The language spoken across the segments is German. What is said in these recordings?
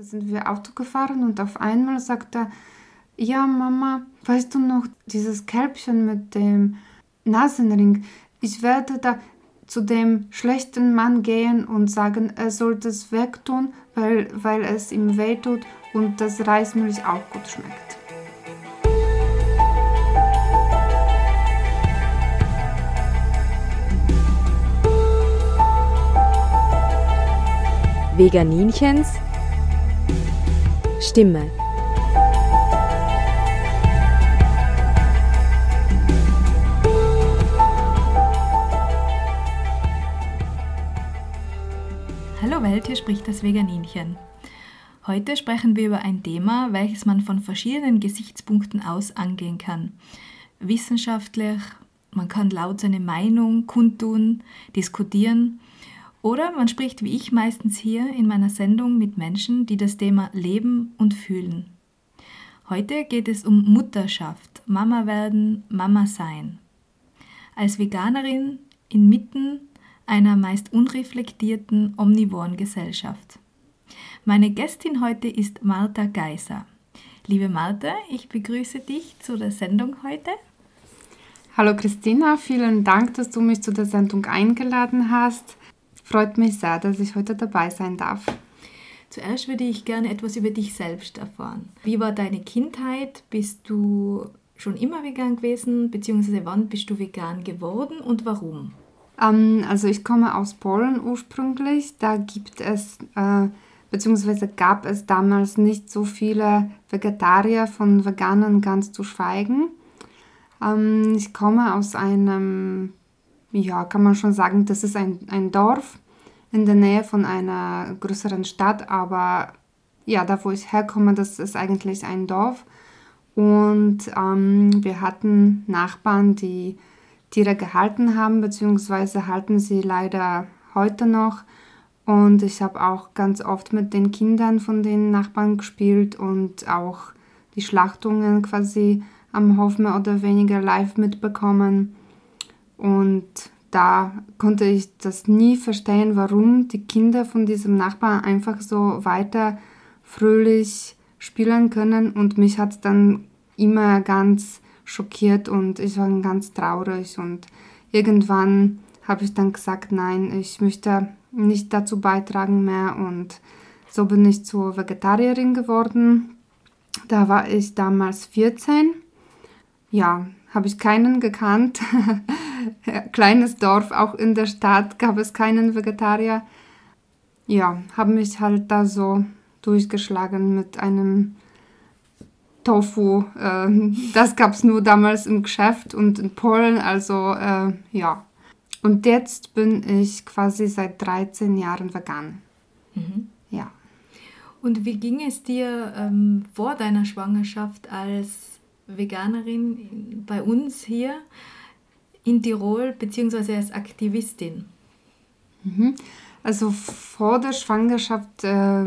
Da sind wir Auto gefahren und auf einmal sagt er, ja Mama, weißt du noch dieses Kälbchen mit dem Nasenring? Ich werde da zu dem schlechten Mann gehen und sagen, er soll das wegtun, weil, weil es ihm wehtut und das Reismilch auch gut schmeckt. Veganinchens Stimme. Hallo Welt, hier spricht das Veganinchen. Heute sprechen wir über ein Thema, welches man von verschiedenen Gesichtspunkten aus angehen kann. Wissenschaftlich, man kann laut seine Meinung kundtun, diskutieren oder man spricht wie ich meistens hier in meiner Sendung mit Menschen, die das Thema leben und fühlen. Heute geht es um Mutterschaft, Mama werden, Mama sein. Als Veganerin inmitten einer meist unreflektierten, omnivoren Gesellschaft. Meine Gästin heute ist Martha Geiser. Liebe Martha, ich begrüße dich zu der Sendung heute. Hallo Christina, vielen Dank, dass du mich zu der Sendung eingeladen hast. Freut mich sehr, dass ich heute dabei sein darf. Zuerst würde ich gerne etwas über dich selbst erfahren. Wie war deine Kindheit? Bist du schon immer vegan gewesen? Beziehungsweise wann bist du vegan geworden und warum? Ähm, also ich komme aus Polen ursprünglich. Da gibt es, äh, beziehungsweise gab es damals nicht so viele Vegetarier von Veganern ganz zu schweigen. Ähm, ich komme aus einem ja, kann man schon sagen, das ist ein, ein Dorf in der Nähe von einer größeren Stadt, aber ja, da wo ich herkomme, das ist eigentlich ein Dorf. Und ähm, wir hatten Nachbarn, die Tiere gehalten haben, beziehungsweise halten sie leider heute noch. Und ich habe auch ganz oft mit den Kindern von den Nachbarn gespielt und auch die Schlachtungen quasi am Hof mehr oder weniger live mitbekommen. Und da konnte ich das nie verstehen, warum die Kinder von diesem Nachbarn einfach so weiter fröhlich spielen können. Und mich hat dann immer ganz schockiert und ich war ganz traurig. Und irgendwann habe ich dann gesagt, nein, ich möchte nicht dazu beitragen mehr. Und so bin ich zur Vegetarierin geworden. Da war ich damals 14. Ja, habe ich keinen gekannt. Kleines Dorf, auch in der Stadt gab es keinen Vegetarier. Ja, habe mich halt da so durchgeschlagen mit einem Tofu. Äh, das gab es nur damals im Geschäft und in Polen, also äh, ja. Und jetzt bin ich quasi seit 13 Jahren vegan. Mhm. Ja. Und wie ging es dir ähm, vor deiner Schwangerschaft als Veganerin bei uns hier in Tirol, beziehungsweise als Aktivistin? Mhm. Also vor der Schwangerschaft äh,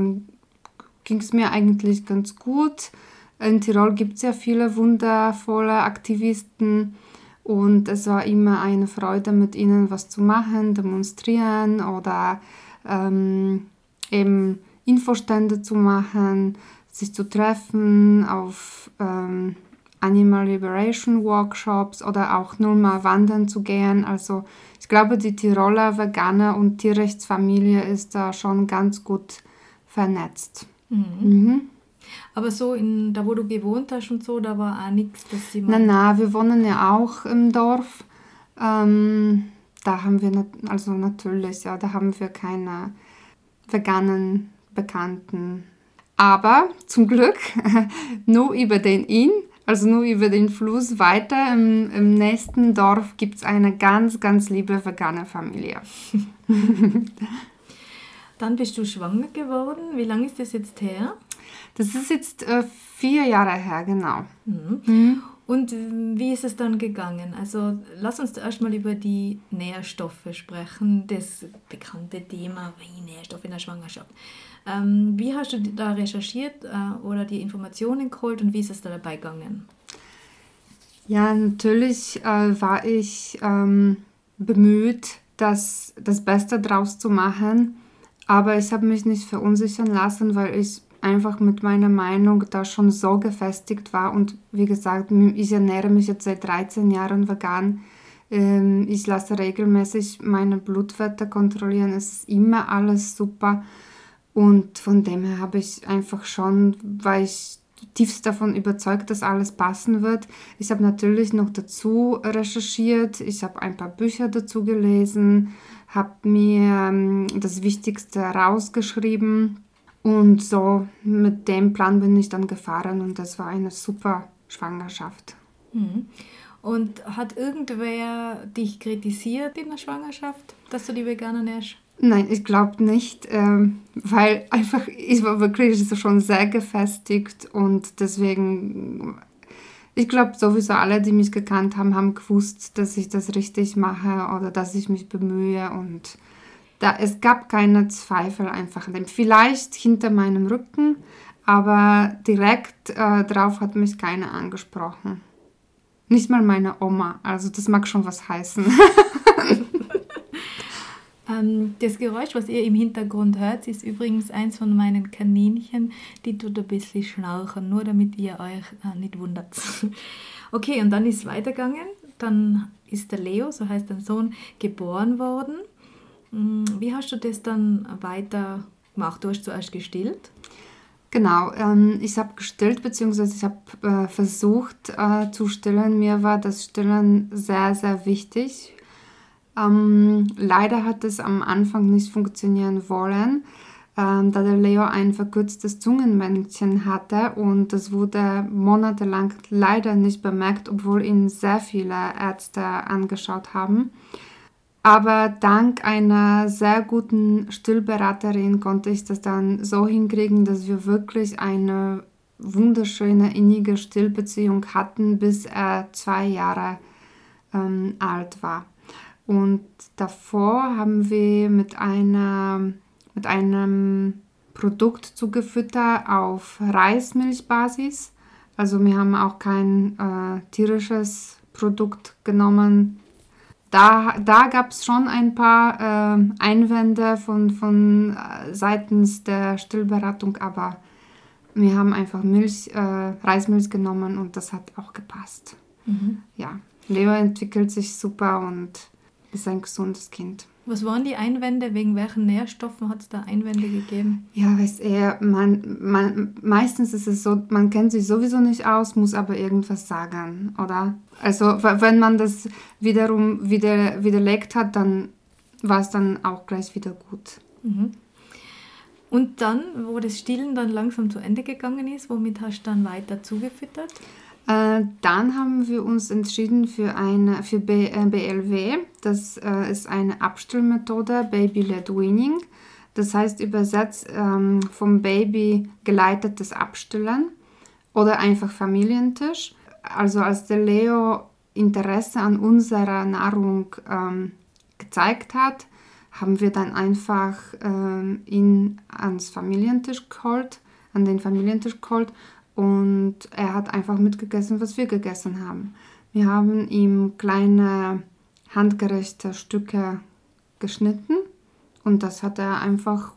ging es mir eigentlich ganz gut. In Tirol gibt es ja viele wundervolle Aktivisten und es war immer eine Freude, mit ihnen was zu machen, demonstrieren oder ähm, eben Infostände zu machen, sich zu treffen auf ähm, Animal Liberation Workshops oder auch nur mal wandern zu gehen. Also ich glaube, die Tiroler Veganer und Tierrechtsfamilie ist da schon ganz gut vernetzt. Mhm. Mhm. Aber so, in, da wo du gewohnt hast und so, da war auch nichts, dass sie. Nein, nein, wir wohnen ja auch im Dorf. Ähm, da haben wir, also natürlich, ja, da haben wir keine veganen Bekannten. Aber zum Glück nur über den Inn also nur über den Fluss weiter. Im, im nächsten Dorf gibt es eine ganz, ganz liebe vegane Familie. Dann bist du schwanger geworden. Wie lange ist das jetzt her? Das ist jetzt äh, vier Jahre her, genau. Mhm. Mhm. Und wie ist es dann gegangen? Also lass uns zuerst mal über die Nährstoffe sprechen, das bekannte Thema wie Nährstoffe in der Schwangerschaft. Ähm, wie hast du da recherchiert äh, oder die Informationen geholt und wie ist es da dabei gegangen? Ja, natürlich äh, war ich ähm, bemüht, das, das Beste draus zu machen, aber ich habe mich nicht verunsichern lassen, weil ich einfach mit meiner Meinung da schon so gefestigt war. Und wie gesagt, ich ernähre mich jetzt seit 13 Jahren vegan. Ähm, ich lasse regelmäßig meine Blutwerte kontrollieren. Es ist immer alles super. Und von dem her habe ich einfach schon, weil ich tiefst davon überzeugt, dass alles passen wird. Ich habe natürlich noch dazu recherchiert, ich habe ein paar Bücher dazu gelesen, habe mir ähm, das Wichtigste rausgeschrieben und so mit dem Plan bin ich dann gefahren und das war eine super Schwangerschaft. Mhm. Und hat irgendwer dich kritisiert in der Schwangerschaft, dass du die Veganer ernährst? Nein, ich glaube nicht, ähm, weil einfach ich war wirklich schon sehr gefestigt und deswegen, ich glaube sowieso alle, die mich gekannt haben, haben gewusst, dass ich das richtig mache oder dass ich mich bemühe und da, es gab keine Zweifel einfach. Vielleicht hinter meinem Rücken, aber direkt äh, drauf hat mich keiner angesprochen. Nicht mal meine Oma, also das mag schon was heißen. Ähm, das Geräusch, was ihr im Hintergrund hört, ist übrigens eins von meinen Kaninchen, die tut ein bisschen schnauchen, nur damit ihr euch äh, nicht wundert. okay, und dann ist es weitergegangen. Dann ist der Leo, so heißt dein Sohn, geboren worden. Hm, wie hast du das dann weiter gemacht? Du hast zuerst gestillt. Genau, ähm, ich habe gestillt, beziehungsweise ich habe äh, versucht äh, zu stillen. Mir war das Stillen sehr, sehr wichtig ähm, leider hat es am Anfang nicht funktionieren wollen, ähm, da der Leo ein verkürztes Zungenmännchen hatte und das wurde monatelang leider nicht bemerkt, obwohl ihn sehr viele Ärzte angeschaut haben. Aber dank einer sehr guten Stillberaterin konnte ich das dann so hinkriegen, dass wir wirklich eine wunderschöne, innige Stillbeziehung hatten, bis er zwei Jahre ähm, alt war. Und davor haben wir mit, einer, mit einem Produkt zugefüttert auf Reismilchbasis. Also wir haben auch kein äh, tierisches Produkt genommen. Da, da gab es schon ein paar äh, Einwände von, von äh, seitens der Stillberatung, aber wir haben einfach Milch, äh, Reismilch genommen und das hat auch gepasst. Mhm. Ja, Leo entwickelt sich super und ist ein gesundes Kind. Was waren die Einwände? Wegen welchen Nährstoffen hat es da Einwände gegeben? Ja, weiß eher, man, man, meistens ist es so, man kennt sich sowieso nicht aus, muss aber irgendwas sagen, oder? Also wenn man das wiederum wieder, widerlegt hat, dann war es dann auch gleich wieder gut. Mhm. Und dann, wo das Stillen dann langsam zu Ende gegangen ist, womit hast du dann weiter zugefüttert? Äh, dann haben wir uns entschieden für, eine, für B, äh, BLW. Das äh, ist eine Abstillmethode, Baby-led Weaning. Das heißt übersetzt ähm, vom Baby geleitetes Abstillen oder einfach Familientisch. Also als der Leo Interesse an unserer Nahrung ähm, gezeigt hat, haben wir dann einfach ähm, ihn ans Familientisch geholt, an den Familientisch geholt und er hat einfach mitgegessen, was wir gegessen haben. Wir haben ihm kleine handgerechte Stücke geschnitten und das hat er einfach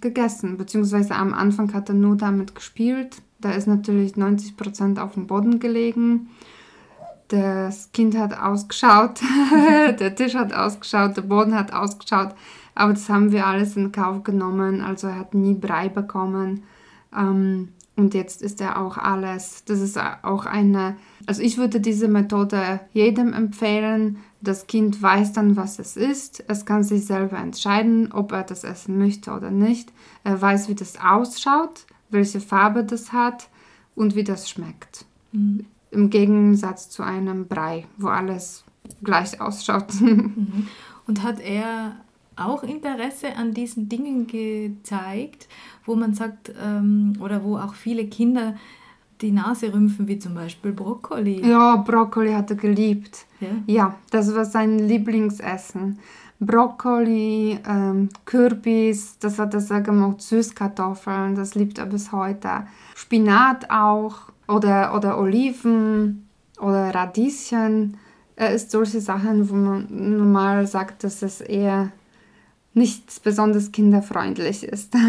gegessen. Beziehungsweise am Anfang hat er nur damit gespielt. Da ist natürlich 90% auf dem Boden gelegen. Das Kind hat ausgeschaut, der Tisch hat ausgeschaut, der Boden hat ausgeschaut. Aber das haben wir alles in Kauf genommen. Also er hat nie Brei bekommen. Ähm, und jetzt ist er auch alles. Das ist auch eine, also ich würde diese Methode jedem empfehlen. Das Kind weiß dann, was es ist. Es kann sich selber entscheiden, ob er das essen möchte oder nicht. Er weiß, wie das ausschaut, welche Farbe das hat und wie das schmeckt. Mhm. Im Gegensatz zu einem Brei, wo alles gleich ausschaut. Mhm. Und hat er auch Interesse an diesen Dingen gezeigt, wo man sagt, ähm, oder wo auch viele Kinder die Nase rümpfen, wie zum Beispiel Brokkoli. Ja, Brokkoli hat er geliebt. Ja, ja das war sein Lieblingsessen. Brokkoli, ähm, Kürbis, das hat er sehr gemacht, Süßkartoffeln, das liebt er bis heute. Spinat auch oder, oder Oliven oder Radieschen. Er isst solche Sachen, wo man normal sagt, dass es eher nichts besonders kinderfreundlich ist.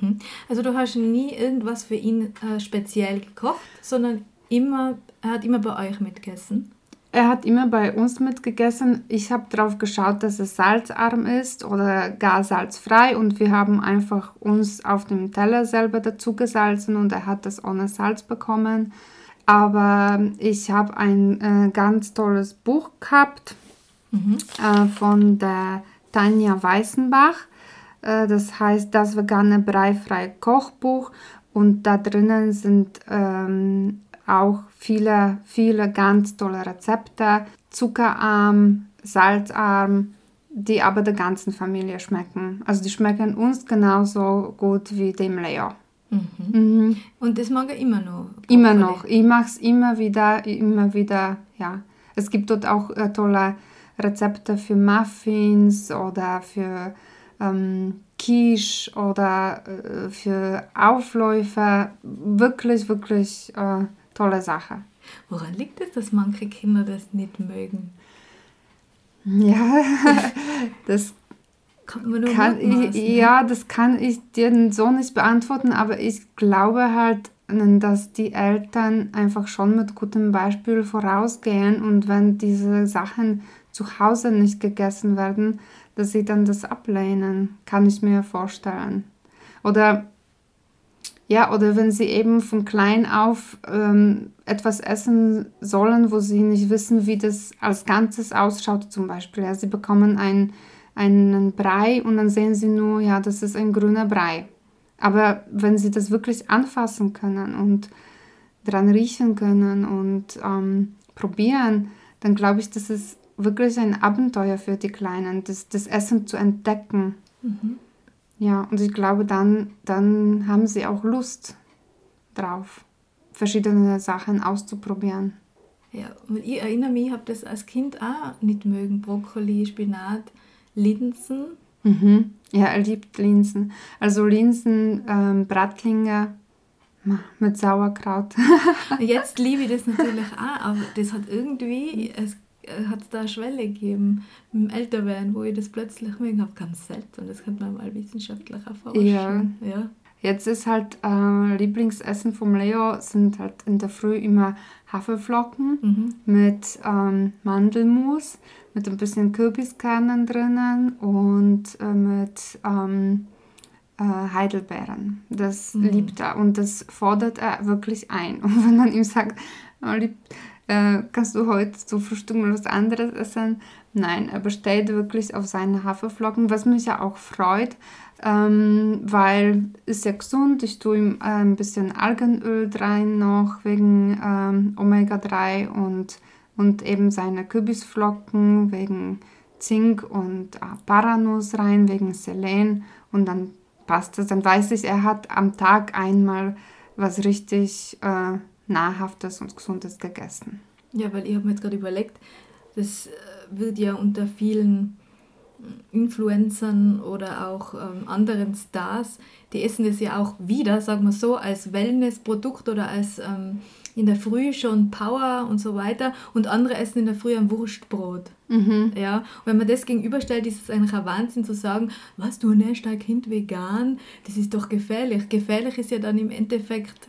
Mhm. Also du hast nie irgendwas für ihn äh, speziell gekocht, sondern immer, er hat immer bei euch mitgegessen? Er hat immer bei uns mitgegessen. Ich habe darauf geschaut, dass es salzarm ist oder gar salzfrei und wir haben einfach uns auf dem Teller selber dazu gesalzen und er hat das ohne Salz bekommen. Aber ich habe ein äh, ganz tolles Buch gehabt mhm. äh, von der Tanja Weißenbach. Äh, das heißt Das vegane breifreie Kochbuch und da drinnen sind ähm, auch viele, viele ganz tolle Rezepte, zuckerarm, salzarm, die aber der ganzen Familie schmecken. Also die schmecken uns genauso gut wie dem Leo. Mhm. Mhm. Und das mag er immer noch? Immer noch. Ich mache es immer wieder, immer wieder, ja. Es gibt dort auch äh, tolle Rezepte für Muffins oder für ähm, Quiche oder äh, für Aufläufe. Wirklich, wirklich äh, tolle Sache. Woran liegt es, dass manche Kinder das nicht mögen? Ja, das kann, ich, ja, das kann ich dir so nicht beantworten, aber ich glaube halt, dass die Eltern einfach schon mit gutem Beispiel vorausgehen und wenn diese Sachen zu Hause nicht gegessen werden, dass sie dann das ablehnen, kann ich mir vorstellen. Oder ja, oder wenn sie eben von klein auf ähm, etwas essen sollen, wo sie nicht wissen, wie das als Ganzes ausschaut, zum Beispiel. Ja, sie bekommen ein, einen Brei und dann sehen sie nur, ja, das ist ein grüner Brei. Aber wenn sie das wirklich anfassen können und dran riechen können und ähm, probieren, dann glaube ich, das ist wirklich ein Abenteuer für die Kleinen, das, das Essen zu entdecken. Mhm. Ja, und ich glaube, dann, dann haben sie auch Lust drauf, verschiedene Sachen auszuprobieren. Ja, und ich erinnere mich, ich habe das als Kind auch nicht mögen. Brokkoli, Spinat, Linsen. Mhm. Ja, er liebt Linsen. Also Linsen, ähm, Bratlinge mit Sauerkraut. Jetzt liebe ich das natürlich auch, aber das hat irgendwie, es äh, hat es da eine Schwelle gegeben mit dem Älterwerden, wo ich das plötzlich mögen habe, ganz selten. Das könnte man mal wissenschaftlich erforschen. Ja. ja. Jetzt ist halt äh, Lieblingsessen vom Leo sind halt in der Früh immer Haferflocken mhm. mit ähm, Mandelmus, mit ein bisschen Kürbiskernen drinnen und äh, mit ähm, äh, Heidelbeeren. Das mhm. liebt er und das fordert er wirklich ein. Und wenn man ihm sagt, oh, lieb, äh, kannst du heute zu Frühstück mal was anderes essen? Nein, er besteht wirklich auf seine Haferflocken, was mich ja auch freut, ähm, weil ist ja gesund. Ich tue ihm äh, ein bisschen Algenöl rein noch wegen ähm, Omega-3 und, und eben seine Kürbisflocken wegen Zink und äh, Paranuss rein wegen Selen und dann passt es. Dann weiß ich, er hat am Tag einmal was richtig äh, Nahrhaftes und Gesundes gegessen. Ja, weil ich habe mir jetzt gerade überlegt, das äh, wird ja unter vielen Influencern oder auch ähm, anderen Stars, die essen das ja auch wieder, sagen wir so, als Wellnessprodukt oder als ähm, in der Früh schon Power und so weiter und andere essen in der Früh ein Wurstbrot. Mhm. Ja, und wenn man das gegenüberstellt, ist es eigentlich ein Wahnsinn zu sagen, was, du ernährst dein Kind vegan, das ist doch gefährlich. Gefährlich ist ja dann im Endeffekt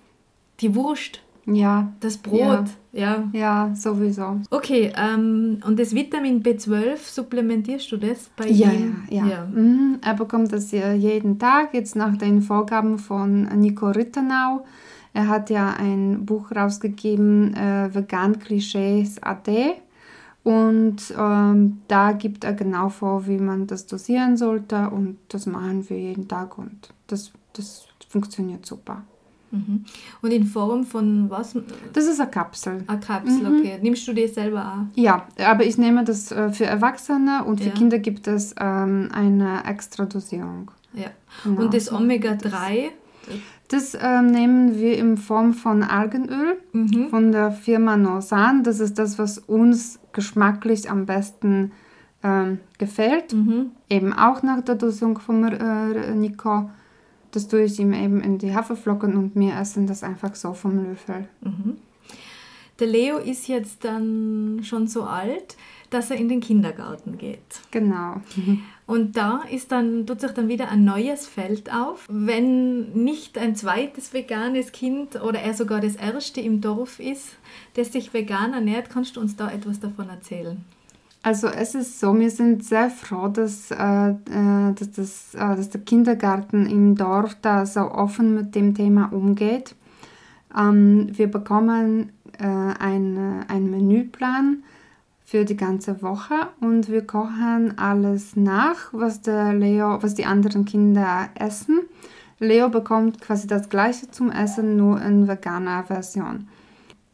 die Wurst ja. Das Brot, ja. Ja, ja sowieso. Okay, ähm, und das Vitamin B12, supplementierst du das bei ja, ihm? Ja, ja. Mhm. Er bekommt das jeden Tag, jetzt nach den Vorgaben von Nico Rittenau. Er hat ja ein Buch rausgegeben, äh, Vegan Klischees AD. Und ähm, da gibt er genau vor, wie man das dosieren sollte. Und das machen wir jeden Tag und das, das funktioniert super. Mhm. Und in Form von was? Das ist eine Kapsel. Eine Kapsel, mhm. okay. Nimmst du die selber an? Ja, aber ich nehme das äh, für Erwachsene und für ja. Kinder gibt es ähm, eine extra Dosierung. Ja. Genau. Und das Omega-3? Das, das ähm, nehmen wir in Form von Algenöl mhm. von der Firma Norsan. Das ist das, was uns geschmacklich am besten ähm, gefällt. Mhm. Eben auch nach der Dosierung von äh, Nico das tue ich ihm eben in die Haferflocken und mir essen das einfach so vom Löffel. Mhm. Der Leo ist jetzt dann schon so alt, dass er in den Kindergarten geht. Genau. Und da ist dann, tut sich dann wieder ein neues Feld auf. Wenn nicht ein zweites veganes Kind oder er sogar das erste im Dorf ist, das sich vegan ernährt, kannst du uns da etwas davon erzählen? Also es ist so, wir sind sehr froh, dass, äh, äh, dass, das, äh, dass der Kindergarten im Dorf da so offen mit dem Thema umgeht. Ähm, wir bekommen äh, einen Menüplan für die ganze Woche und wir kochen alles nach, was der Leo, was die anderen Kinder essen. Leo bekommt quasi das gleiche zum Essen, nur in veganer Version.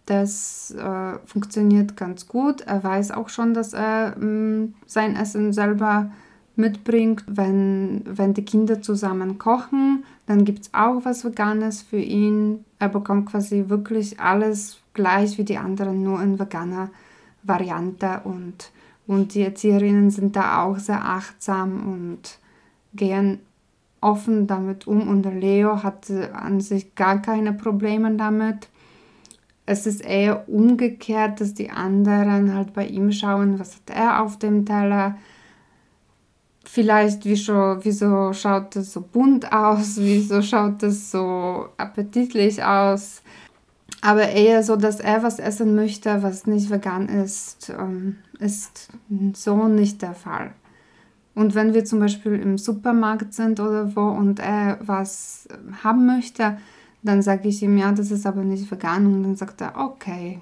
Das äh, funktioniert ganz gut. Er weiß auch schon, dass er mh, mm, sein Essen selber mitbringt. Wenn, wenn die Kinder zusammen kochen, dann gibt es auch was Veganes für ihn. Er bekommt quasi wirklich alles gleich wie die anderen, nur in veganer Variante. Und, und die Erzieherinnen sind da auch sehr achtsam und gehen offen damit um. Und Leo hatte an sich gar keine Probleme damit es ist eher umgekehrt, dass die anderen halt bei ihm schauen, was hat er auf dem Teller. Vielleicht, wieso, wieso schaut das so bunt aus, wieso schaut das so appetitlich aus. Aber eher so, dass er was essen möchte, was nicht vegan ist, ähm, ist so nicht der Fall. Und wenn wir zum Beispiel im Supermarkt sind oder wo und er was haben möchte, dann sage ich ihm, ja, das ist aber nicht vegan. Und dann sagt er, okay.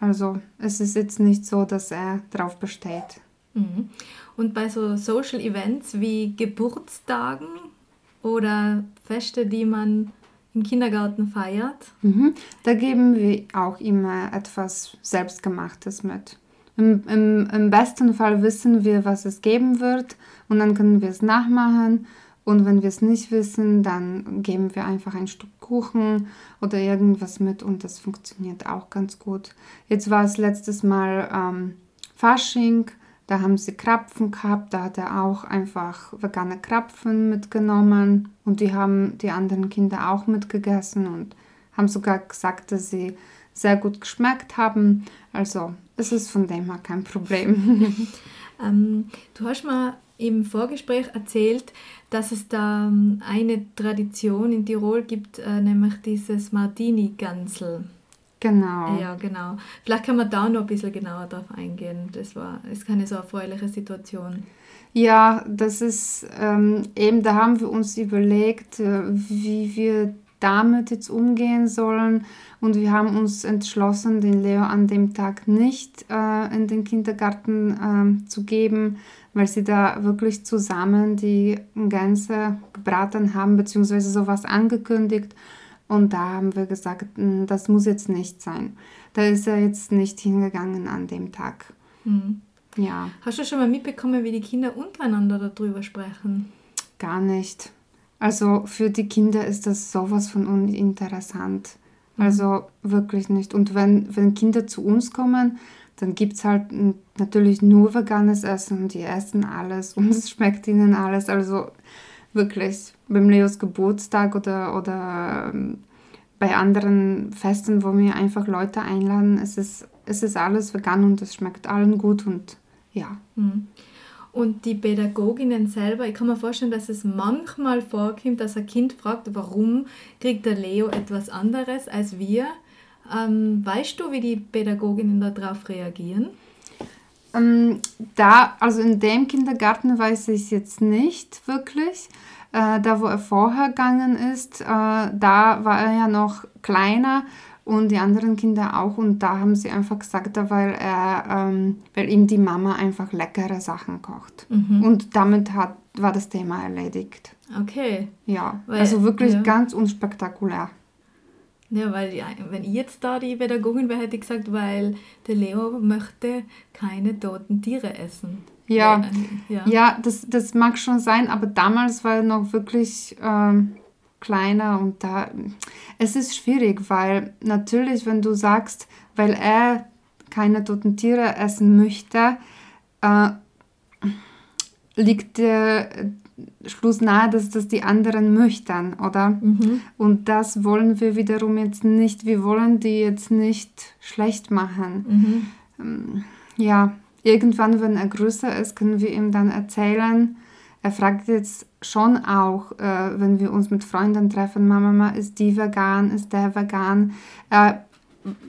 Also es ist jetzt nicht so, dass er darauf besteht. Mhm. Und bei so Social Events wie Geburtstagen oder Feste, die man im Kindergarten feiert? Mhm. Da geben wir auch immer etwas Selbstgemachtes mit. Im, im, Im besten Fall wissen wir, was es geben wird und dann können wir es nachmachen und wenn wir es nicht wissen, dann geben wir einfach ein Stück Kuchen oder irgendwas mit und das funktioniert auch ganz gut. Jetzt war es letztes Mal ähm, Fasching, da haben sie Krapfen gehabt, da hat er auch einfach vegane Krapfen mitgenommen und die haben die anderen Kinder auch mitgegessen und haben sogar gesagt, dass sie sehr gut geschmeckt haben. Also es ist von dem her kein Problem. ähm, du hast mal im Vorgespräch erzählt, dass es da ähm, eine Tradition in Tirol gibt, äh, nämlich dieses Martini-Gansel. Genau. Ja, genau. Vielleicht kann man da noch ein bisschen genauer darauf eingehen. Das war ist keine so erfreuliche Situation. Ja, das ist ähm, eben, da haben wir uns überlegt, äh, wie wir damit jetzt umgehen sollen. Und wir haben uns entschlossen, den Leo an dem Tag nicht äh, in den Kindergarten äh, zu geben, weil sie da wirklich zusammen die Gänse gebraten haben, beziehungsweise sowas angekündigt. Und da haben wir gesagt, das muss jetzt nicht sein. Da ist er jetzt nicht hingegangen an dem Tag. Mhm. Ja. Hast du schon mal mitbekommen, wie die Kinder untereinander darüber sprechen? Gar nicht. Also für die Kinder ist das sowas von uninteressant. Mhm. Also wirklich nicht. Und wenn, wenn Kinder zu uns kommen, dann gibt es halt natürlich nur veganes Essen und die essen alles und es schmeckt ihnen alles. Also wirklich beim Leos Geburtstag oder, oder ähm, bei anderen Festen, wo wir einfach Leute einladen, es ist, es ist alles vegan und es schmeckt allen gut und ja. Mhm. Und die Pädagoginnen selber, ich kann mir vorstellen, dass es manchmal vorkommt, dass ein Kind fragt, warum kriegt der Leo etwas anderes als wir? Ähm, weißt du, wie die Pädagoginnen darauf reagieren? Ähm, da, also in dem Kindergarten weiß ich jetzt nicht wirklich. Äh, da, wo er vorher gegangen ist, äh, da war er ja noch kleiner und die anderen Kinder auch. Und da haben sie einfach gesagt, weil, er, ähm, weil ihm die Mama einfach leckere Sachen kocht. Mhm. Und damit hat, war das Thema erledigt. Okay. Ja, weil, also wirklich ja. ganz unspektakulär. Ja, weil ja, wenn ich jetzt da die Pädagogin wäre, hätte ich gesagt, weil der Leo möchte keine toten Tiere essen. Ja, äh, ja. ja das, das mag schon sein, aber damals war er noch wirklich ähm, kleiner und da, es ist schwierig, weil natürlich, wenn du sagst, weil er keine toten Tiere essen möchte, äh, liegt der, Schluss nahe, dass das die anderen möchten, oder? Mhm. Und das wollen wir wiederum jetzt nicht. Wir wollen die jetzt nicht schlecht machen. Mhm. Ähm, ja, irgendwann, wenn er größer ist, können wir ihm dann erzählen. Er fragt jetzt schon auch, äh, wenn wir uns mit Freunden treffen, Mama, ist die vegan, ist der vegan? Er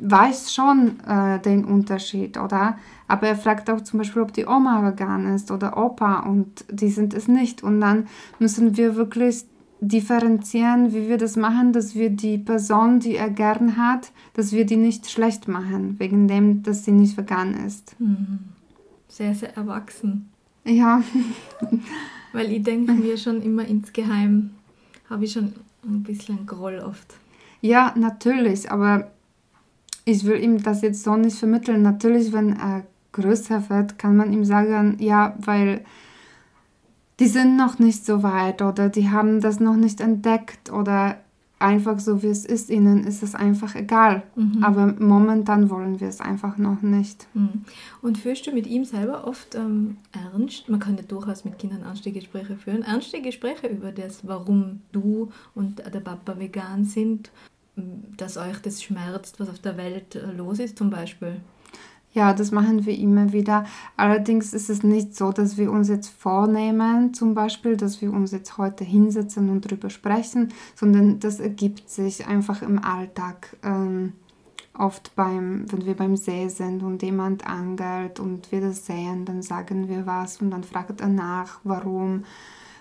weiß schon äh, den Unterschied, oder? Aber er fragt auch zum Beispiel, ob die Oma vegan ist oder Opa und die sind es nicht. Und dann müssen wir wirklich differenzieren, wie wir das machen, dass wir die Person, die er gern hat, dass wir die nicht schlecht machen, wegen dem, dass sie nicht vegan ist. Mhm. Sehr, sehr erwachsen. Ja. Weil ich denke mir schon immer insgeheim, habe ich schon ein bisschen Groll oft. Ja, natürlich, aber ich will ihm das jetzt so nicht vermitteln. Natürlich, wenn er größer wird, kann man ihm sagen, ja, weil die sind noch nicht so weit oder die haben das noch nicht entdeckt oder einfach so wie es ist, ihnen ist es einfach egal. Mhm. Aber momentan wollen wir es einfach noch nicht. Mhm. Und führst du mit ihm selber oft ähm, ernst? Man kann ja durchaus mit Kindern ernste Gespräche führen. Ernste Gespräche über das, warum du und der Papa vegan sind, dass euch das schmerzt, was auf der Welt äh, los ist zum Beispiel. Ja, das machen wir immer wieder. Allerdings ist es nicht so, dass wir uns jetzt vornehmen, zum Beispiel, dass wir uns jetzt heute hinsetzen und darüber sprechen, sondern das ergibt sich einfach im Alltag. Ähm, oft beim, wenn wir beim See sind und jemand angelt und wir das sehen, dann sagen wir was und dann fragt er nach, warum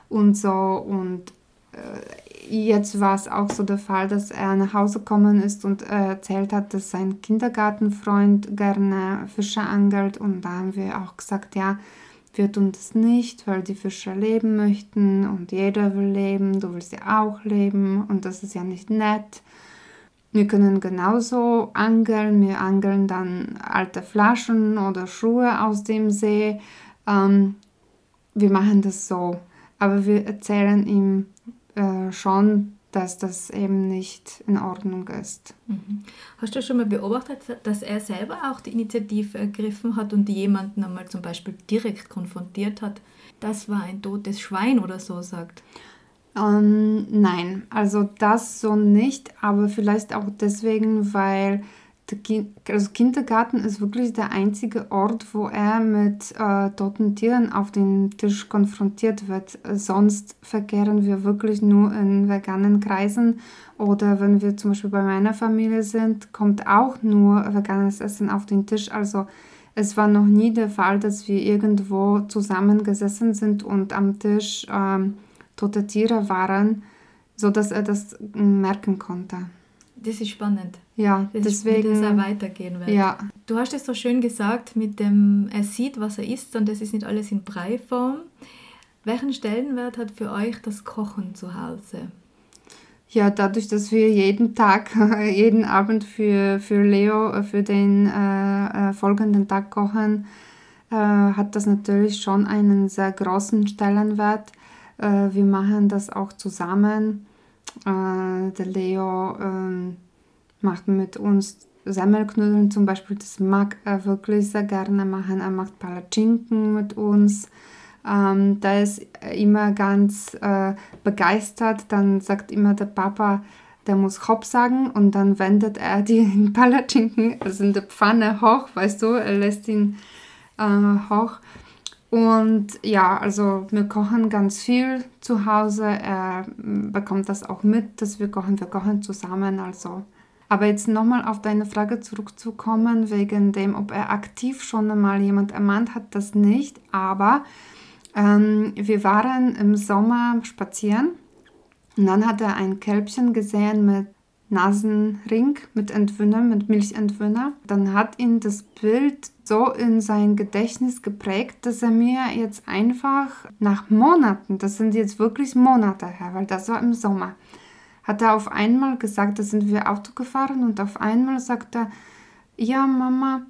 und so. Und äh, jetzt war es auch so der Fall, dass er nach Hause gekommen ist und äh, erzählt hat, dass sein Kindergartenfreund gerne Fische angelt. Und da haben wir auch gesagt, ja, wir tun das nicht, weil die Fischer leben möchten und jeder will leben, du willst ja auch leben und das ist ja nicht nett. Wir können genauso angeln, wir angeln dann alte Flaschen oder Schuhe aus dem See. Ähm, wir machen das so, aber wir erzählen ihm äh, schon, dass das eben nicht in Ordnung ist. Mhm. Hast du schon mal beobachtet, dass er selber auch die Initiative ergriffen hat und jemanden einmal zum Beispiel direkt konfrontiert hat? Das war ein totes Schwein oder so sagt. Ähm, nein, also das so nicht, aber vielleicht auch deswegen, weil also Kindergarten ist wirklich der einzige Ort, wo er mit äh, toten Tieren auf dem Tisch konfrontiert wird. Sonst verkehren wir wirklich nur in veganen Kreisen oder wenn wir zum Beispiel bei meiner Familie sind, kommt auch nur veganes Essen auf den Tisch. Also es war noch nie der Fall, dass wir irgendwo zusammengesessen sind und am Tisch äh, tote Tiere waren, sodass er das merken konnte. Das ist spannend. Ja, das deswegen. Ist, wie das auch weitergehen wird. Ja. Du hast es so schön gesagt, mit dem, er sieht, was er isst und das ist nicht alles in Breiform. Welchen Stellenwert hat für euch das Kochen zu Hause? Ja, dadurch, dass wir jeden Tag, jeden Abend für, für Leo, äh, für den äh, äh, folgenden Tag kochen, äh, hat das natürlich schon einen sehr großen Stellenwert. Äh, wir machen das auch zusammen. Äh, der Leo ähm, macht mit uns Semmelknödeln zum Beispiel, das mag er wirklich sehr gerne machen. Er macht Palatschinken mit uns. Ähm, da ist er immer ganz äh, begeistert. Dann sagt immer der Papa, der muss Hopp sagen und dann wendet er die Palatschinken, also in der Pfanne hoch, weißt du, er lässt ihn äh, hoch. Und ja, also wir kochen ganz viel zu Hause. Er bekommt das auch mit, dass wir kochen. Wir kochen zusammen. Also. Aber jetzt nochmal auf deine Frage zurückzukommen, wegen dem, ob er aktiv schon einmal jemand ermahnt hat, das nicht. Aber ähm, wir waren im Sommer spazieren und dann hat er ein Kälbchen gesehen mit Nasenring mit Entwöhner, mit Milchentwöhner. Dann hat ihn das Bild so in sein Gedächtnis geprägt, dass er mir jetzt einfach nach Monaten, das sind jetzt wirklich Monate her, weil das war im Sommer, hat er auf einmal gesagt, da sind wir Auto gefahren und auf einmal sagt er, ja Mama,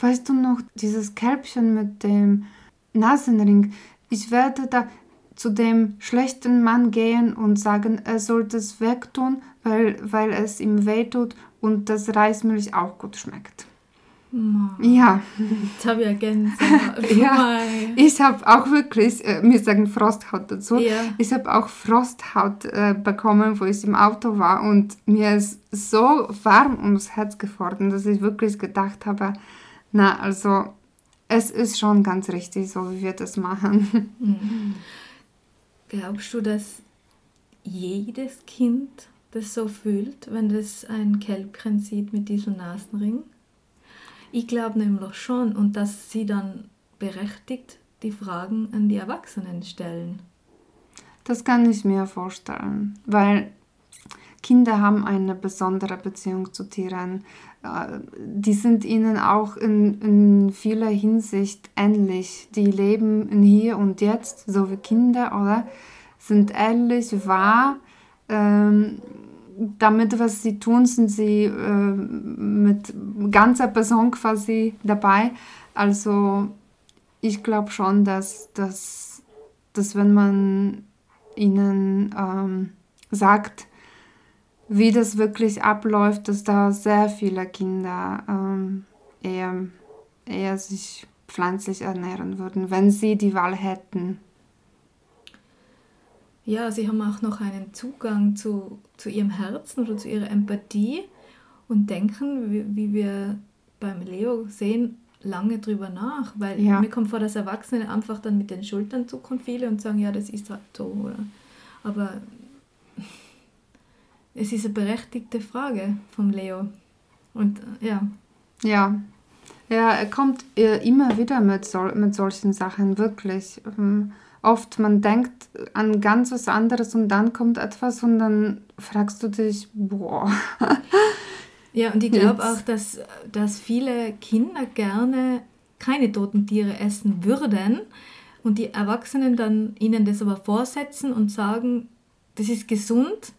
weißt du noch, dieses Kälbchen mit dem Nasenring, ich werde da zu dem schlechten Mann gehen und sagen, er sollte es wegtun, weil, weil es ihm wehtut und das Reismilch auch gut schmeckt. Oh. Ja. Jetzt habe ich ja Gänsehaut. ja. Ich habe auch wirklich, äh, wir sagen Frosthaut dazu, Ja. ich habe auch Frosthaut äh, bekommen, wo ich im Auto war und mir ist so warm ums Herz geworden, dass ich wirklich gedacht habe, na, also es ist schon ganz richtig, so wie wir das machen. Mhm. Glaubst du, dass jedes Kind das so fühlt, wenn das ein Kälbchen sieht mit diesem Nasenring? Ich glaube nämlich schon und dass sie dann berechtigt die Fragen an die Erwachsenen stellen. Das kann ich mir vorstellen, weil Kinder haben eine besondere Beziehung zu Tieren. Äh, die sind ihnen auch in, in vieler Hinsicht ähnlich. Die leben in hier und jetzt, so wie Kinder, oder? Sind ehrlich, wahr. Ähm, damit, was sie tun, sind sie äh, mit ganzer Person quasi dabei. Also ich glaube schon, dass, dass, dass wenn man ihnen ähm, sagt, wie das wirklich abläuft, dass da sehr viele Kinder ähm, eher, eher sich pflanzlich ernähren würden, wenn sie die Wahl hätten. Ja, sie haben auch noch einen Zugang zu, zu ihrem Herzen oder zu ihrer Empathie und denken, wie, wie wir beim Leo sehen, lange drüber nach, weil ja. mir kommt vor, dass Erwachsene einfach dann mit den Schultern zukommen viele und sagen, ja, das ist halt so. Oder? Aber es ist eine berechtigte Frage vom Leo. Und äh, ja. Ja. Ja, er kommt äh, immer wieder mit, sol mit solchen Sachen, wirklich. Ähm, oft man denkt an ganz was anderes und dann kommt etwas und dann fragst du dich, boah. Ja, und ich glaube auch, dass, dass viele Kinder gerne keine toten Tiere essen würden und die Erwachsenen dann ihnen das aber vorsetzen und sagen, das ist gesund,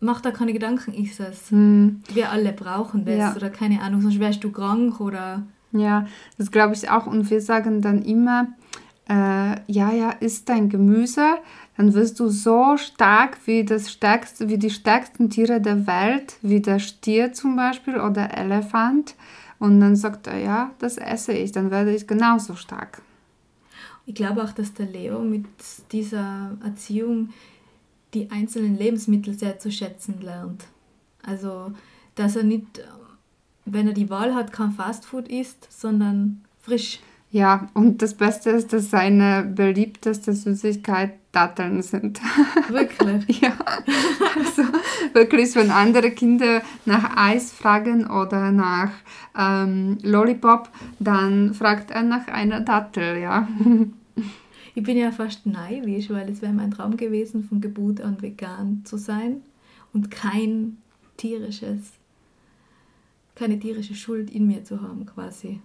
mach da keine Gedanken, ist es. Hm. Wir alle brauchen das ja. oder keine Ahnung, sonst wärst du krank oder... Ja, das glaube ich auch und wir sagen dann immer, äh, ja, ja, isst dein Gemüse, dann wirst du so stark wie, das stärkste, wie die stärksten Tiere der Welt, wie der Stier zum Beispiel oder Elefant. Und dann sagt er, ja, das esse ich, dann werde ich genauso stark. Ich glaube auch, dass der Leo mit dieser Erziehung die einzelnen Lebensmittel sehr zu schätzen lernt. Also, dass er nicht, wenn er die Wahl hat, kein Fastfood isst, sondern frisch. Ja, und das Beste ist, dass seine beliebteste Süßigkeit Datteln sind. Wirklich? ja. Also wirklich, wenn andere Kinder nach Eis fragen oder nach ähm, Lollipop, dann fragt er nach einer Dattel, ja. Ich bin ja fast neidisch, weil es wäre mein Traum gewesen, von Geburt an vegan zu sein und kein tierisches, keine tierische Schuld in mir zu haben quasi.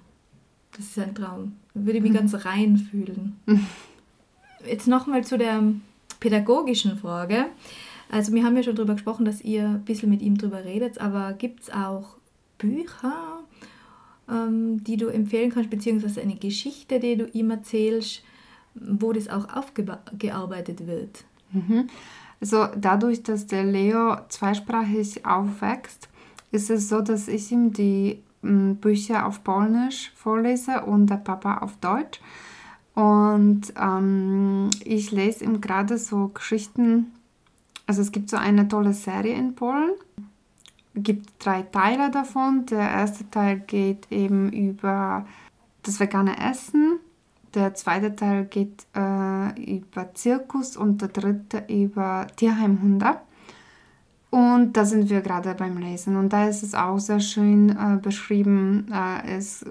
Das ist ein Traum. Würde ich mich mhm. ganz rein fühlen. Jetzt nochmal zu der pädagogischen Frage. Also wir haben ja schon darüber gesprochen, dass ihr ein bisschen mit ihm darüber redet, aber gibt es auch Bücher, ähm, die du empfehlen kannst, beziehungsweise eine Geschichte, die du ihm erzählst, wo das auch aufgearbeitet wird? Mhm. Also dadurch, dass der Leo zweisprachig aufwächst, ist es so, dass ich ihm die Bücher auf Polnisch vorlese und der Papa auf Deutsch. Und ähm, ich lese ihm gerade so Geschichten. Also es gibt so eine tolle Serie in Polen. Es gibt drei Teile davon. Der erste Teil geht eben über das vegane Essen. Der zweite Teil geht äh, über Zirkus und der dritte über Tierheimhunde. Und da sind wir gerade beim Lesen. Und da ist es auch sehr schön äh, beschrieben. Äh, es äh,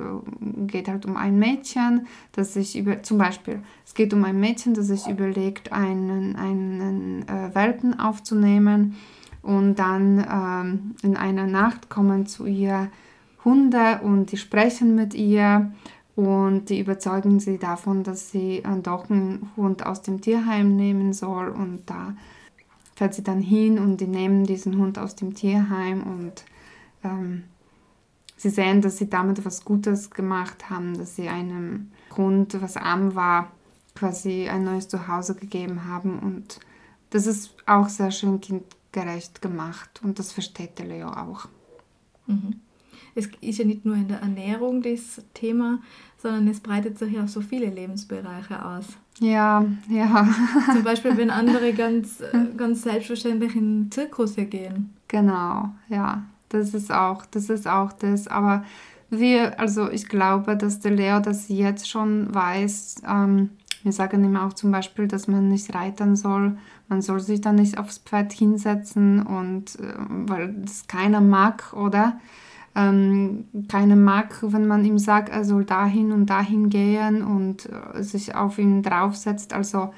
geht halt um ein Mädchen, das sich über, zum Beispiel, es geht um ein Mädchen, das sich überlegt, einen, einen äh, Welpen aufzunehmen. Und dann ähm, in einer Nacht kommen zu ihr Hunde und die sprechen mit ihr und die überzeugen sie davon, dass sie äh, doch einen Hund aus dem Tierheim nehmen soll. Und da fährt sie dann hin und die nehmen diesen Hund aus dem Tierheim und ähm, sie sehen, dass sie damit was Gutes gemacht haben, dass sie einem Hund, was arm war, quasi ein neues Zuhause gegeben haben und das ist auch sehr schön kindgerecht gemacht und das versteht der Leo auch. Mhm. Es ist ja nicht nur in der Ernährung das Thema, sondern es breitet sich auf so viele Lebensbereiche aus. Ja, ja. Zum Beispiel, wenn andere ganz, ganz selbstverständlich in den Zirkus gehen. Genau, ja. Das ist auch, das ist auch das. Aber wir, also ich glaube, dass der Leo das jetzt schon weiß. Ähm, wir sagen ihm auch zum Beispiel, dass man nicht reiten soll. Man soll sich da nicht aufs Pferd hinsetzen und äh, weil das keiner mag, oder? Ähm, keiner mag, wenn man ihm sagt, er soll dahin und dahin gehen und äh, sich auf ihn draufsetzt. Also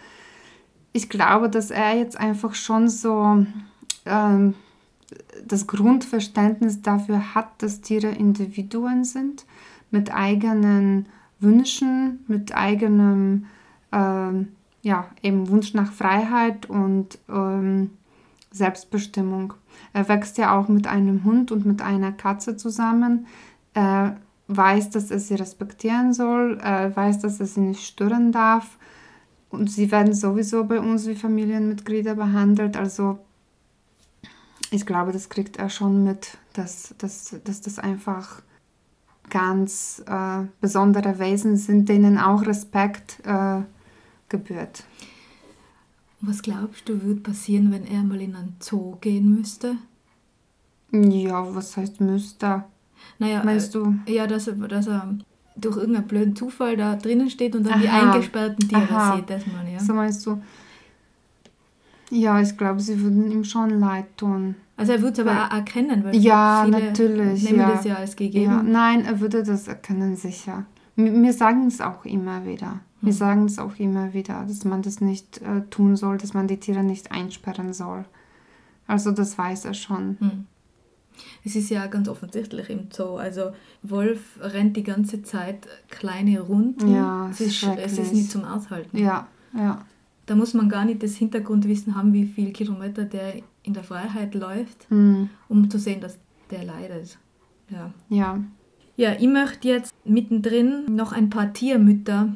ich glaube, dass er jetzt einfach schon so ähm, das Grundverständnis dafür hat, dass Tiere Individuen sind, mit eigenen Wünschen, mit eigenem ähm, ja, eben Wunsch nach Freiheit und ähm, Selbstbestimmung. Er wächst ja auch mit einem Hund und mit einer Katze zusammen. Er weiß, dass er sie respektieren soll, er weiß, dass er sie nicht stören darf. Und sie werden sowieso bei uns wie Familienmitglieder behandelt. Also ich glaube, das kriegt er schon mit, dass, dass, dass das einfach ganz äh, besondere Wesen sind, denen auch Respekt äh, gebührt. Was glaubst du, würde passieren, wenn er mal in einen Zoo gehen müsste? Ja, was heißt müsste? Naja, Meinst du? Äh, ja, dass er, dass er durch irgendeinen blöden Zufall da drinnen steht und dann Aha. die eingesperrten Tiere Aha. sieht. Das mal, ja. So meinst du? Ja, ich glaube, sie würden ihm schon leid tun. Also er würde es aber auch erkennen, weil ja, viele natürlich, nehmen ja. das ja als gegeben. Ja, nein, er würde das erkennen, sicher. Wir sagen es auch immer wieder. Wir hm. sagen es auch immer wieder, dass man das nicht äh, tun soll, dass man die Tiere nicht einsperren soll. Also das weiß er schon. Hm. Es ist ja ganz offensichtlich im Zoo. Also Wolf rennt die ganze Zeit kleine Runden. Ja, es ist, es ist nicht zum Aushalten. Ja, ja. Da muss man gar nicht das Hintergrundwissen haben, wie viele Kilometer der in der Freiheit läuft, hm. um zu sehen, dass der leidet. Ja. Ja. Ja, ich möchte jetzt mittendrin noch ein paar Tiermütter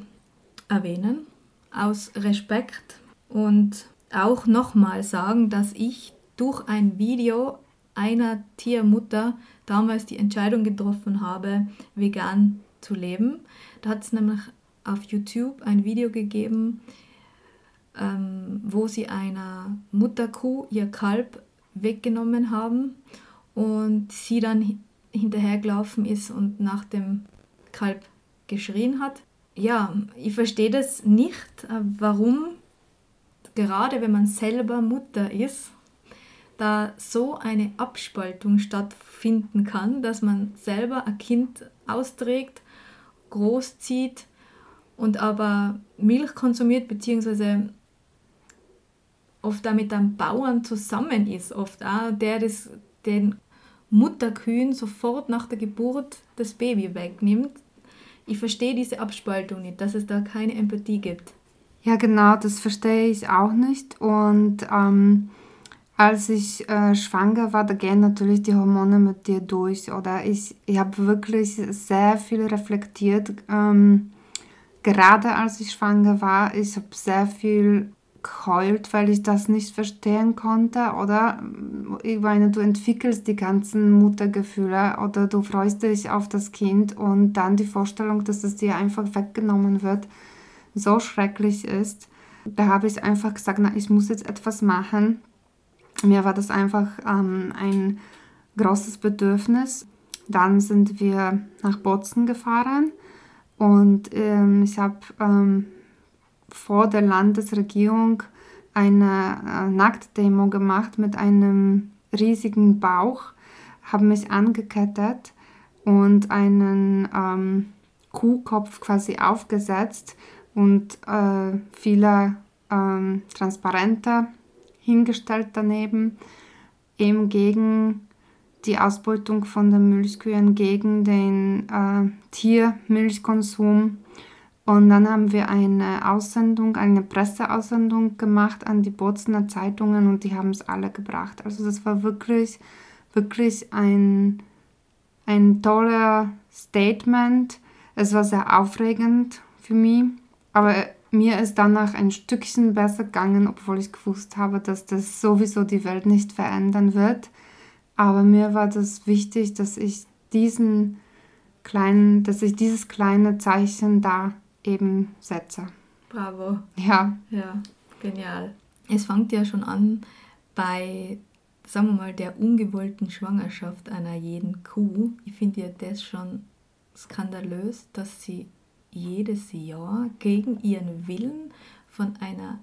erwähnen, aus Respekt und auch nochmal sagen, dass ich durch ein Video einer Tiermutter damals die Entscheidung getroffen habe, vegan zu leben. Da hat es nämlich auf YouTube ein Video gegeben, ähm, wo sie einer Mutterkuh ihr Kalb weggenommen haben und sie dann hinterhergelaufen ist und nach dem Kalb geschrien hat. Ja, ich verstehe das nicht, äh, warum gerade wenn man selber Mutter ist, da so eine Abspaltung stattfinden kann, dass man selber ein Kind austrägt, großzieht und aber Milch konsumiert, beziehungsweise oft auch mit einem Bauern zusammen ist, oft auch, der das, den Mutterkühen sofort nach der Geburt das Baby wegnimmt. Ich verstehe diese Abspaltung nicht, dass es da keine Empathie gibt. Ja, genau, das verstehe ich auch nicht. Und ähm, als ich äh, schwanger war, da gehen natürlich die Hormone mit dir durch. Oder ich, ich habe wirklich sehr viel reflektiert. Ähm, gerade als ich schwanger war, ich habe sehr viel geheult, weil ich das nicht verstehen konnte. Oder ich meine, du entwickelst die ganzen Muttergefühle oder du freust dich auf das Kind und dann die Vorstellung, dass es dir einfach weggenommen wird, so schrecklich ist. Da habe ich einfach gesagt, na, ich muss jetzt etwas machen. Mir war das einfach ähm, ein großes Bedürfnis. Dann sind wir nach Bozen gefahren und ähm, ich habe ähm, vor der Landesregierung eine äh, Nacktdemo gemacht mit einem riesigen Bauch, habe mich angekettet und einen ähm, Kuhkopf quasi aufgesetzt und äh, viele ähm, Transparente hingestellt daneben, eben gegen die Ausbeutung von den Milchkühen, gegen den äh, Tiermilchkonsum und dann haben wir eine Aussendung, eine Presseaussendung gemacht an die Bozener Zeitungen und die haben es alle gebracht. Also das war wirklich, wirklich ein, ein toller Statement. Es war sehr aufregend für mich, aber mir ist danach ein Stückchen besser gegangen, obwohl ich gewusst habe, dass das sowieso die Welt nicht verändern wird. Aber mir war das wichtig, dass ich diesen kleinen, dass ich dieses kleine Zeichen da eben setze. Bravo. Ja. Ja, genial. Es fängt ja schon an bei, sagen wir mal, der ungewollten Schwangerschaft einer jeden Kuh. Ich finde ja das schon skandalös, dass sie jedes Jahr gegen ihren Willen von einer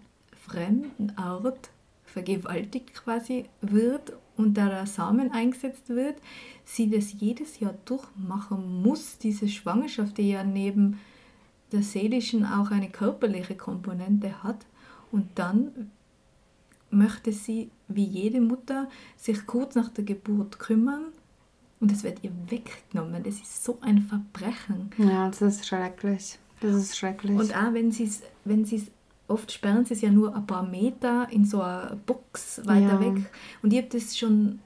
fremden Art vergewaltigt quasi wird und da der Samen eingesetzt wird, sie das jedes Jahr durchmachen muss, diese Schwangerschaft, die ja neben der seelischen auch eine körperliche Komponente hat. Und dann möchte sie, wie jede Mutter, sich kurz nach der Geburt kümmern und es wird ihr weggenommen. Das ist so ein Verbrechen. Ja, das ist schrecklich. Das ist schrecklich. Und auch wenn sie es wenn oft sperren sie es ja nur ein paar Meter in so einer Box weiter ja. weg. Und ich habe das schon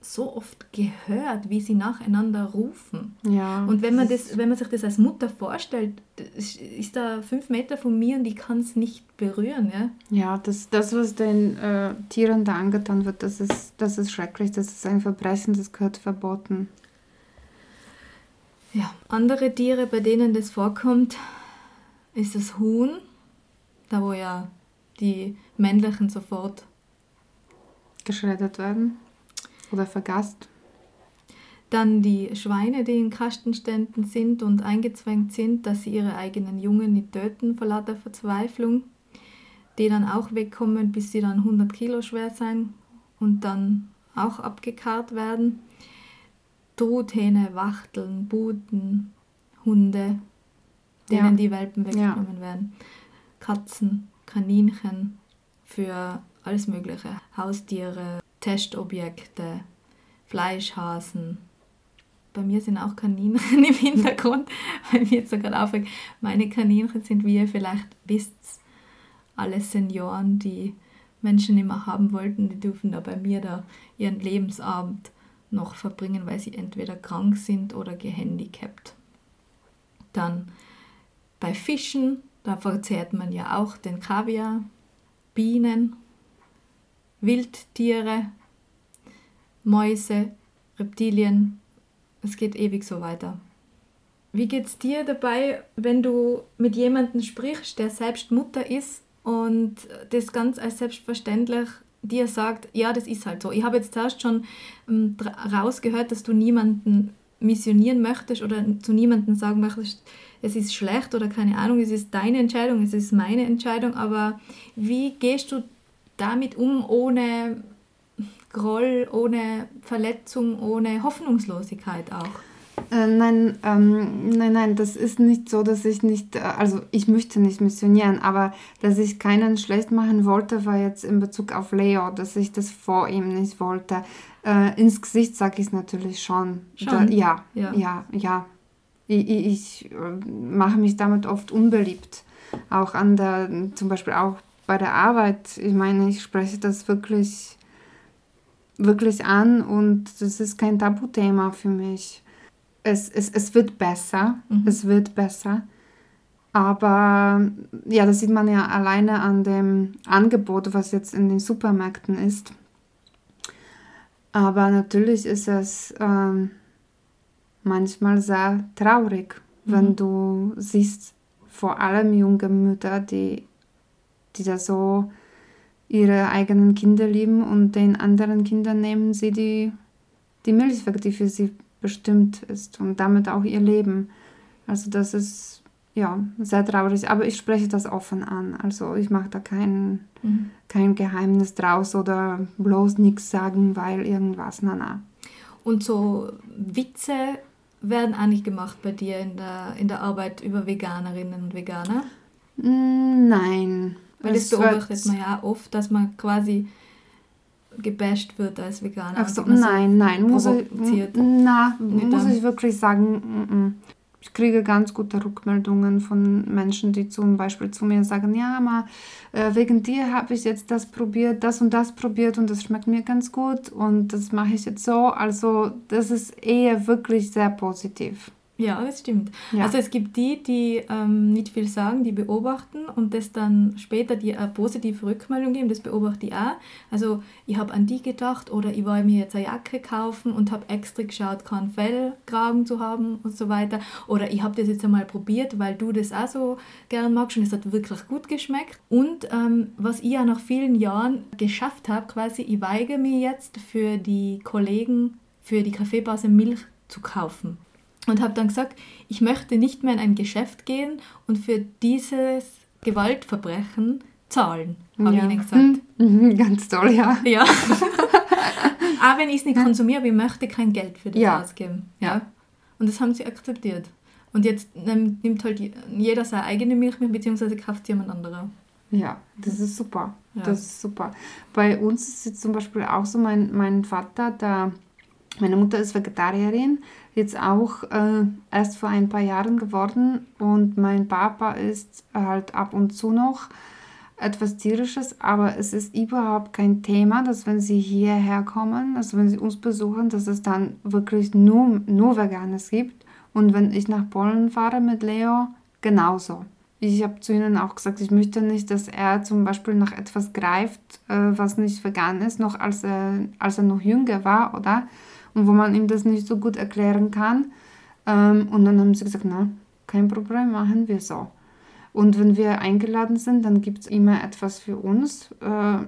so oft gehört, wie sie nacheinander rufen. Ja, und wenn man, das, wenn man sich das als Mutter vorstellt, ist da fünf Meter von mir und ich kann es nicht berühren. Ja, ja das, das was den äh, Tieren da angetan wird, das ist, das ist schrecklich, das ist ein Verbrechen, das gehört verboten. Ja, andere Tiere, bei denen das vorkommt, ist das Huhn da wo ja die männlichen sofort geschreddert werden oder vergast. Dann die Schweine, die in Kastenständen sind und eingezwängt sind, dass sie ihre eigenen Jungen nicht töten vor lauter Verzweiflung, die dann auch wegkommen, bis sie dann 100 Kilo schwer sein und dann auch abgekarrt werden. Truthähne, Wachteln, Buten, Hunde, denen ja. die Welpen weggenommen ja. werden. Katzen, Kaninchen, für alles Mögliche. Haustiere, Testobjekte, Fleischhasen. Bei mir sind auch Kaninchen im Hintergrund, weil mir jetzt so gerade aufregt. Meine Kaninchen sind, wie ihr vielleicht wisst, alle Senioren, die Menschen immer haben wollten, die dürfen da bei mir da ihren Lebensabend noch verbringen, weil sie entweder krank sind oder gehandicapt. Dann bei Fischen da verzehrt man ja auch den Kaviar, Bienen, Wildtiere, Mäuse, Reptilien. Es geht ewig so weiter. Wie geht's dir dabei, wenn du mit jemandem sprichst, der selbst Mutter ist und das ganz als selbstverständlich dir sagt, ja, das ist halt so. Ich habe jetzt zuerst schon ähm, rausgehört, dass du niemanden missionieren möchtest oder zu niemandem sagen möchtest, es ist schlecht oder keine Ahnung, es ist deine Entscheidung, es ist meine Entscheidung, aber wie gehst du damit um, ohne Groll, ohne Verletzung, ohne Hoffnungslosigkeit auch? Äh, nein, ähm, nein, nein, das ist nicht so, dass ich nicht, äh, also ich möchte nicht missionieren, aber dass ich keinen schlecht machen wollte, war jetzt in Bezug auf Leo, dass ich das vor ihm nicht wollte. Äh, ins Gesicht sage ich es natürlich schon. schon? Da, ja, ja, ja, ja, ich, ich äh, mache mich damit oft unbeliebt. Auch an der, zum Beispiel auch bei der Arbeit. Ich meine, ich spreche das wirklich, wirklich an und das ist kein Tabuthema für mich. Es, es, es wird besser, mhm. es wird besser. Aber ja, das sieht man ja alleine an dem Angebot, was jetzt in den Supermärkten ist. Aber natürlich ist es ähm, manchmal sehr traurig, mhm. wenn du siehst, vor allem junge Mütter, die, die da so ihre eigenen Kinder lieben und den anderen Kindern nehmen sie die, die Milch weg, die für sie bestimmt ist und damit auch ihr Leben. Also das ist ja sehr traurig, aber ich spreche das offen an. Also ich mache da kein, mhm. kein Geheimnis draus oder bloß nichts sagen, weil irgendwas, na na. Und so Witze werden eigentlich gemacht bei dir in der, in der Arbeit über Veganerinnen und Veganer? Mm, nein. Weil das beobachtet man ja oft, dass man quasi gebasht wird als Veganer. Ach so, nein, nein, muss ich, na, muss ich wirklich sagen, mm, mm ich kriege ganz gute Rückmeldungen von Menschen, die zum Beispiel zu mir sagen, ja, ma, äh, wegen dir habe ich jetzt das probiert, das und das probiert und das schmeckt mir ganz gut und das mache ich jetzt so. Also das ist eher wirklich sehr positiv. Ja, das stimmt. Ja. Also es gibt die, die ähm, nicht viel sagen, die beobachten und das dann später die eine positive Rückmeldung geben. Das beobachte ich auch. Also ich habe an die gedacht oder ich wollte mir jetzt eine Jacke kaufen und habe extra geschaut, keinen Fellkragen zu haben und so weiter. Oder ich habe das jetzt einmal probiert, weil du das auch so gern magst und es hat wirklich gut geschmeckt. Und ähm, was ich ja nach vielen Jahren geschafft habe, quasi, ich weige mir jetzt für die Kollegen, für die Kaffeebase Milch zu kaufen und habe dann gesagt, ich möchte nicht mehr in ein Geschäft gehen und für dieses Gewaltverbrechen zahlen, habe ja. ich ihnen gesagt. Mhm, Ganz toll, ja. Ja. Auch wenn ich es nicht konsumiere, ich möchte kein Geld für das Ja. ausgeben. Ja. Und das haben sie akzeptiert. Und jetzt nimm- nimmt halt jeder seine eigene Milch mit, beziehungsweise kauft jemand anderer. Ja, das ist super. Ja. Das ist super. Bei uns ist jetzt zum Beispiel auch so, mein, mein Vater, der, meine Mutter ist Vegetarierin, jetzt auch äh, erst vor ein paar Jahren geworden und mein Papa ist halt ab und zu noch etwas tierisches, aber es ist überhaupt kein Thema, dass wenn sie hierher kommen, also wenn sie uns besuchen, dass es dann wirklich nur, nur Veganes gibt. Und wenn ich nach Polen fahre mit Leo, genauso. Ich habe zu ihnen auch gesagt, ich möchte nicht, dass er zum Beispiel nach etwas greift, äh, was nicht vegan ist, noch als er, als er noch jünger war, oder? Und wo man ihm das nicht so gut erklären kann. Ähm, und dann haben sie gesagt, na, kein Problem, machen wir so. Und wenn wir eingeladen sind, dann gibt es immer etwas für uns. Äh,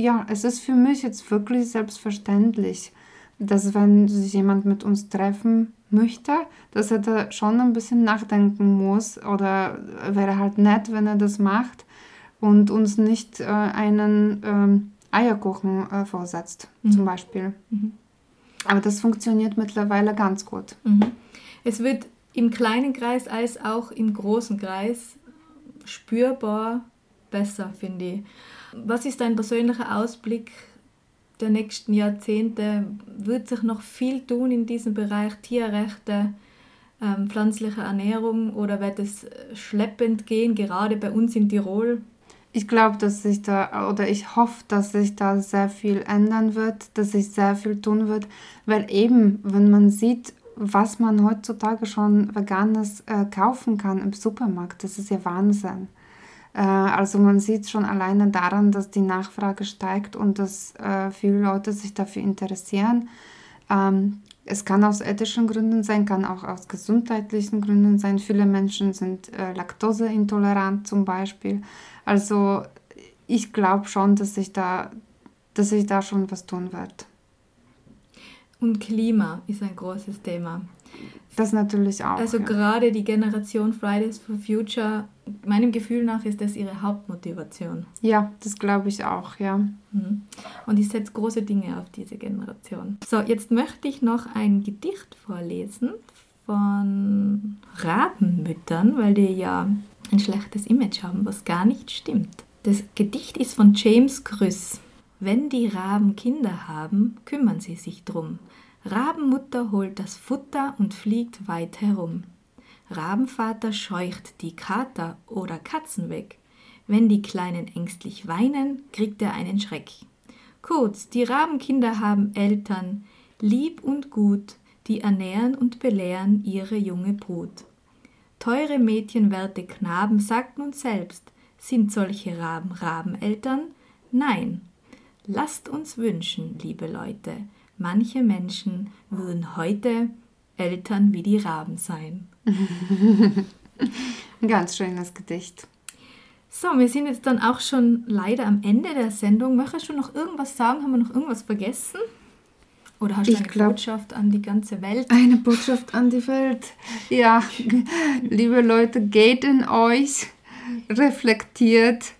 ja, es ist für mich jetzt wirklich selbstverständlich, dass wenn sich jemand mit uns treffen möchte, dass er da schon ein bisschen nachdenken muss oder wäre halt nett, wenn er das macht und uns nicht äh, einen ähm, Eierkuchen äh, vorsetzt, zum Beispiel. Mhm. Aber das funktioniert mittlerweile ganz gut. Mhm. Es wird im kleinen Kreis als auch im großen Kreis spürbar besser, finde ich. Was ist dein persönlicher Ausblick der nächsten Jahrzehnte? Wird sich noch viel tun in diesem Bereich Tierrechte, ähm, pflanzliche Ernährung oder wird es schleppend gehen, gerade bei uns in Tirol? Ich glaube, dass sich da, oder ich hoffe, dass sich da sehr viel ändern wird, dass sich sehr viel tun wird, weil eben, wenn man sieht, was man heutzutage schon Veganes äh, kaufen kann im Supermarkt, das ist ja Wahnsinn. Äh, also man sieht schon alleine daran, dass die Nachfrage steigt und dass äh, viele Leute sich dafür interessieren. Ähm, es kann aus ethischen Gründen sein, kann auch aus gesundheitlichen Gründen sein. Viele Menschen sind äh, laktoseintolerant zum Beispiel. Also ich glaube schon, dass sich da, dass sich da schon was tun wird. Und Klima ist ein großes Thema. Das natürlich auch. Also ja. gerade die Generation Fridays for Future, meinem Gefühl nach ist das ihre Hauptmotivation. ja, das glaube ich auch, ja. Mhm. Und ich setze große Dinge auf diese Generation. So, jetzt möchte ich noch ein Gedicht vorlesen von Rabenmüttern, weil die ja ein schlechtes Image haben, was gar nicht stimmt. Das Gedicht ist von James Krüss. Wenn die Raben Kinder haben, kümmern sie sich drum. Rabenmutter holt das Futter und fliegt weit herum. Rabenvater scheucht die Kater oder Katzen weg. Wenn die Kleinen ängstlich weinen, kriegt er einen Schreck. Kurz, die Rabenkinder haben Eltern, lieb und gut, die ernähren und belehren ihre junge Brut. Teure Mädchenwerte Knaben, sagt nun selbst, sind solche Raben Rabeneltern? Nein. Lasst uns wünschen, liebe Leute, manche Menschen würden heute Eltern wie die Raben sein. Ein ganz schönes Gedicht. So, wir sind jetzt dann auch schon leider am Ende der Sendung. Möchtest du noch irgendwas sagen? Haben wir noch irgendwas vergessen? Oder hast du Ich eine glaub- Botschaft an die ganze Welt? Eine Botschaft an die Welt. Ja, liebe Leute, geht in euch, reflektiert,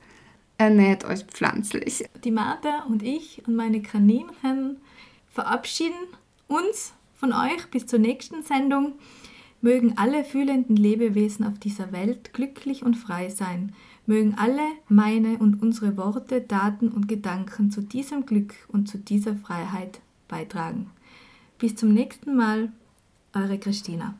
ernährt euch pflanzlich. Die Martha und ich und meine Kaninchen verabschieden uns von euch bis zur nächsten Sendung. Mögen alle fühlenden Lebewesen auf dieser Welt glücklich und frei sein. Mögen alle meine und unsere Worte, Taten und Gedanken zu diesem Glück und zu dieser Freiheit beitragen. Bis zum nächsten Mal, eure Christina.